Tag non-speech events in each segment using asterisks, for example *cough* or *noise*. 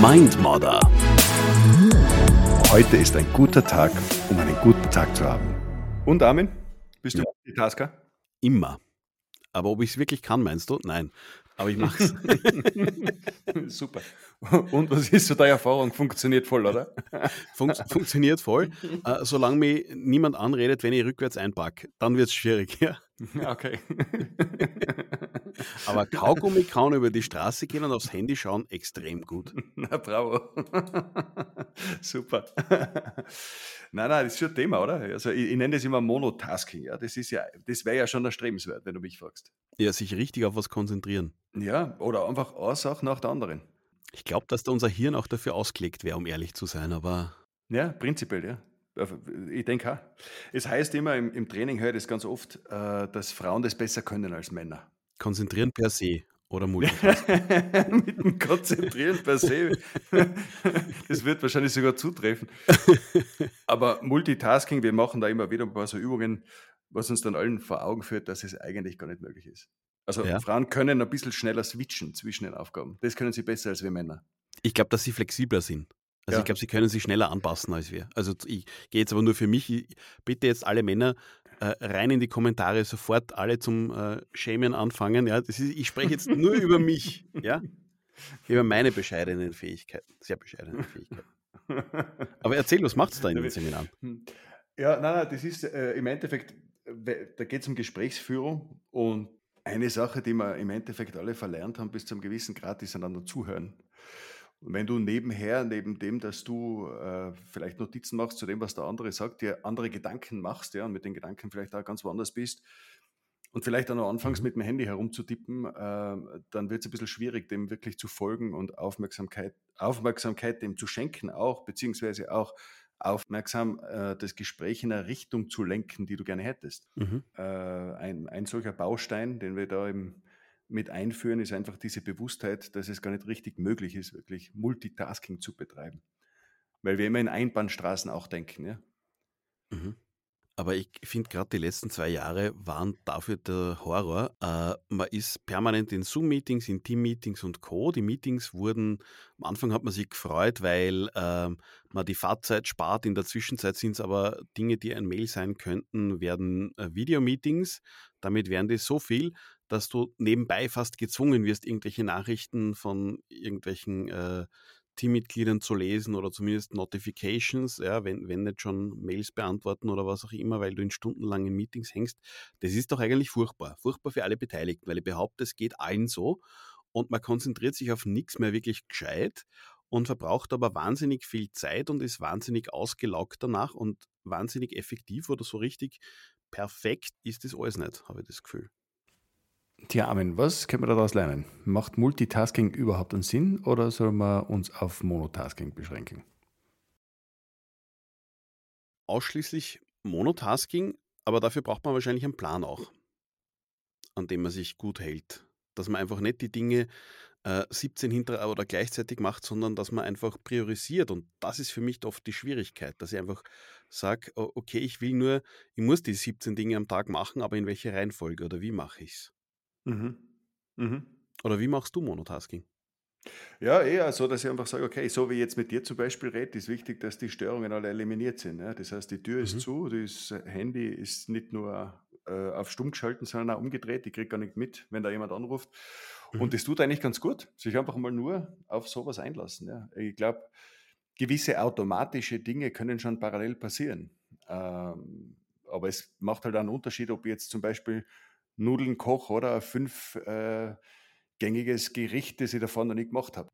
Mindmodder. Heute ist ein guter Tag, um einen guten Tag zu haben. Und Armin, bist du Ja. Multitasker? Immer. Aber ob ich es wirklich kann, meinst du? Nein. Aber ich mache es. *laughs* Super. Und was ist so deine Erfahrung? Funktioniert voll, oder? *laughs* Fun funktioniert voll. *laughs* Äh, solange mich niemand anredet, wenn ich rückwärts einpacke, dann wird es schwierig. Ja. Okay. Aber Kaugummi kann über die Straße gehen und aufs Handy schauen, extrem gut. *laughs* Na, bravo. *laughs* Super. *laughs* Nein, nein, das ist schon ein Thema, oder? Also ich, ich nenne das immer Monotasking. Ja, das ist ja, das wäre ja schon erstrebenswert, wenn du mich fragst. Ja, sich richtig auf was konzentrieren. Ja, oder einfach eine Sache nach der anderen. Ich glaube, dass da unser Hirn auch dafür ausgelegt wäre, um ehrlich zu sein, aber Ja, prinzipiell, ja. Ich denke auch. Es heißt immer im, im Training, höre ich das ganz oft, äh, dass Frauen das besser können als Männer. Konzentrieren per se oder *laughs* Multitasking. Mit dem Konzentrieren per se. Das wird wahrscheinlich sogar zutreffen. Aber Multitasking, wir machen da immer wieder ein paar so Übungen, was uns dann allen vor Augen führt, dass es eigentlich gar nicht möglich ist. Also Ja. Frauen können ein bisschen schneller switchen zwischen den Aufgaben. Das können sie besser als wir Männer. Ich glaube, dass sie flexibler sind. Also Ja. ich glaube, sie können sich schneller anpassen als wir. Also ich gehe jetzt aber nur für mich. Ich, bitte jetzt alle Männer äh, rein in die Kommentare, sofort alle zum äh, Schämen anfangen. Ja, das ist, ich spreche jetzt nur *laughs* über mich, ja, über meine bescheidenen Fähigkeiten, sehr bescheidenen Fähigkeiten. Aber erzähl, was macht's da in den Seminaren? Ja, nein, nein, das ist äh, im Endeffekt, da geht es um Gesprächsführung und eine Sache, die wir im Endeffekt alle verlernt haben bis zu einem gewissen Grad, ist einander zuhören. Und wenn du nebenher, neben dem, dass du äh, vielleicht Notizen machst zu dem, was der andere sagt, dir andere Gedanken machst, ja, und mit den Gedanken vielleicht auch ganz woanders bist und vielleicht auch noch anfängst Mhm. mit dem Handy herumzutippen, äh, dann wird es ein bisschen schwierig, dem wirklich zu folgen und Aufmerksamkeit, Aufmerksamkeit dem zu schenken auch, beziehungsweise auch aufmerksam äh, das Gespräch in eine Richtung zu lenken, die du gerne hättest. Mhm. Äh, ein, ein solcher Baustein, den wir da im, mit einführen, ist einfach diese Bewusstheit, dass es gar nicht richtig möglich ist, wirklich Multitasking zu betreiben. Weil wir immer in Einbahnstraßen auch denken. Ja? Mhm. Aber ich finde gerade die letzten zwei Jahre waren dafür der Horror. Äh, man ist permanent in Zoom-Meetings, in Team-Meetings und Co. Die Meetings wurden, am Anfang hat man sich gefreut, weil ähm, man die Fahrzeit spart. In der Zwischenzeit sind es aber Dinge, die ein Mail sein könnten, werden äh, Videomeetings. Damit wären die so viel, dass du nebenbei fast gezwungen wirst, irgendwelche Nachrichten von irgendwelchen äh, Teammitgliedern zu lesen oder zumindest Notifications, ja, wenn, wenn nicht schon Mails beantworten oder was auch immer, weil du in stundenlangen Meetings hängst. Das ist doch eigentlich furchtbar. Furchtbar für alle Beteiligten, weil ich behaupte, es geht allen so und man konzentriert sich auf nichts mehr wirklich gescheit und verbraucht aber wahnsinnig viel Zeit und ist wahnsinnig ausgelaugt danach und wahnsinnig effektiv oder so richtig perfekt ist das alles nicht, habe ich das Gefühl. Tja, Armin, was können wir daraus lernen? Macht Multitasking überhaupt einen Sinn oder sollen wir uns auf Monotasking beschränken? ausschließlich Monotasking, aber dafür braucht man wahrscheinlich einen Plan auch, an dem man sich gut hält. Dass man einfach nicht die Dinge äh, 17 hinter oder gleichzeitig macht, sondern dass man einfach priorisiert. Und das ist für mich oft die Schwierigkeit, dass ich einfach sage, okay, ich will nur, ich muss die 17 Dinge am Tag machen, aber in welche Reihenfolge oder wie mache ich es? Mhm. Mhm. Oder wie machst du Monotasking? Ja, eher so, dass ich einfach sage, okay, so wie ich jetzt mit dir zum Beispiel rede, ist wichtig, dass die Störungen alle eliminiert sind. Ja? Das heißt, die Tür ist Mhm. zu, das Handy ist nicht nur äh, auf stumm geschalten, sondern auch umgedreht. Ich kriege gar nicht mit, wenn da jemand anruft. Mhm. Und das tut eigentlich ganz gut, sich einfach mal nur auf sowas einlassen. Ja? Ich glaube, gewisse automatische Dinge können schon parallel passieren. Ähm, aber es macht halt einen Unterschied, ob ich jetzt zum Beispiel Nudeln koche oder ein fünf äh, gängiges Gericht, das ich davon noch nie gemacht habe.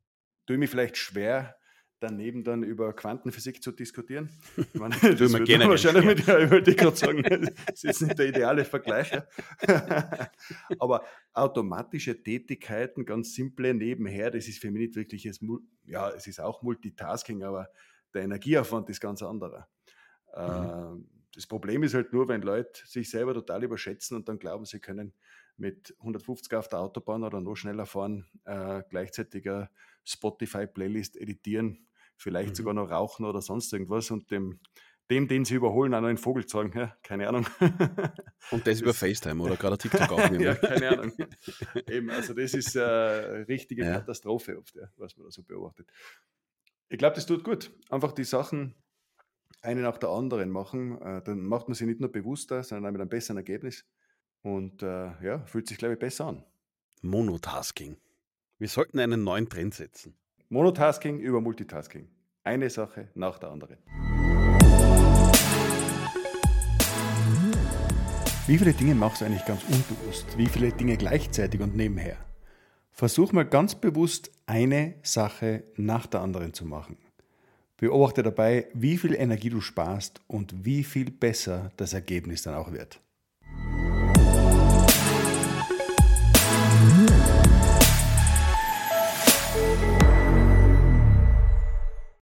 Tue ich mich vielleicht schwer, daneben dann über Quantenphysik zu diskutieren. Ich meine, *laughs* das wird generell wahrscheinlich mit, ja, ich wollte gerade sagen, das ist nicht der ideale Vergleich. ja. *laughs* Aber automatische Tätigkeiten, ganz simple nebenher, das ist für mich nicht wirklich, jetzt, ja, es ist auch Multitasking, aber der Energieaufwand ist ganz anderer. Ähm, Das Problem ist halt nur, wenn Leute sich selber total überschätzen und dann glauben, sie können mit 150 auf der Autobahn oder noch schneller fahren, äh, gleichzeitig eine Spotify-Playlist editieren, vielleicht Mhm. sogar noch rauchen oder sonst irgendwas und dem, dem, den sie überholen, auch noch einen Vogel zeigen. Ja, keine Ahnung. *laughs* Und das, das über FaceTime oder gerade TikTok *laughs* aufnehmen. ja, keine Ahnung. Eben, also das ist äh, eine richtige ja. Katastrophe oft, ja, was man da so beobachtet. Ich glaube, das tut gut. Einfach die Sachen eine nach der anderen machen. Äh, dann macht man sie nicht nur bewusster, sondern auch mit einem besseren Ergebnis. Und äh, ja, fühlt sich, glaube ich, besser an. Monotasking. Wir sollten einen neuen Trend setzen. Monotasking über Multitasking. Eine Sache nach der anderen. Wie viele Dinge machst du eigentlich ganz unbewusst? Wie viele Dinge gleichzeitig und nebenher? Versuch mal ganz bewusst eine Sache nach der anderen zu machen. Beobachte dabei, wie viel Energie du sparst und wie viel besser das Ergebnis dann auch wird.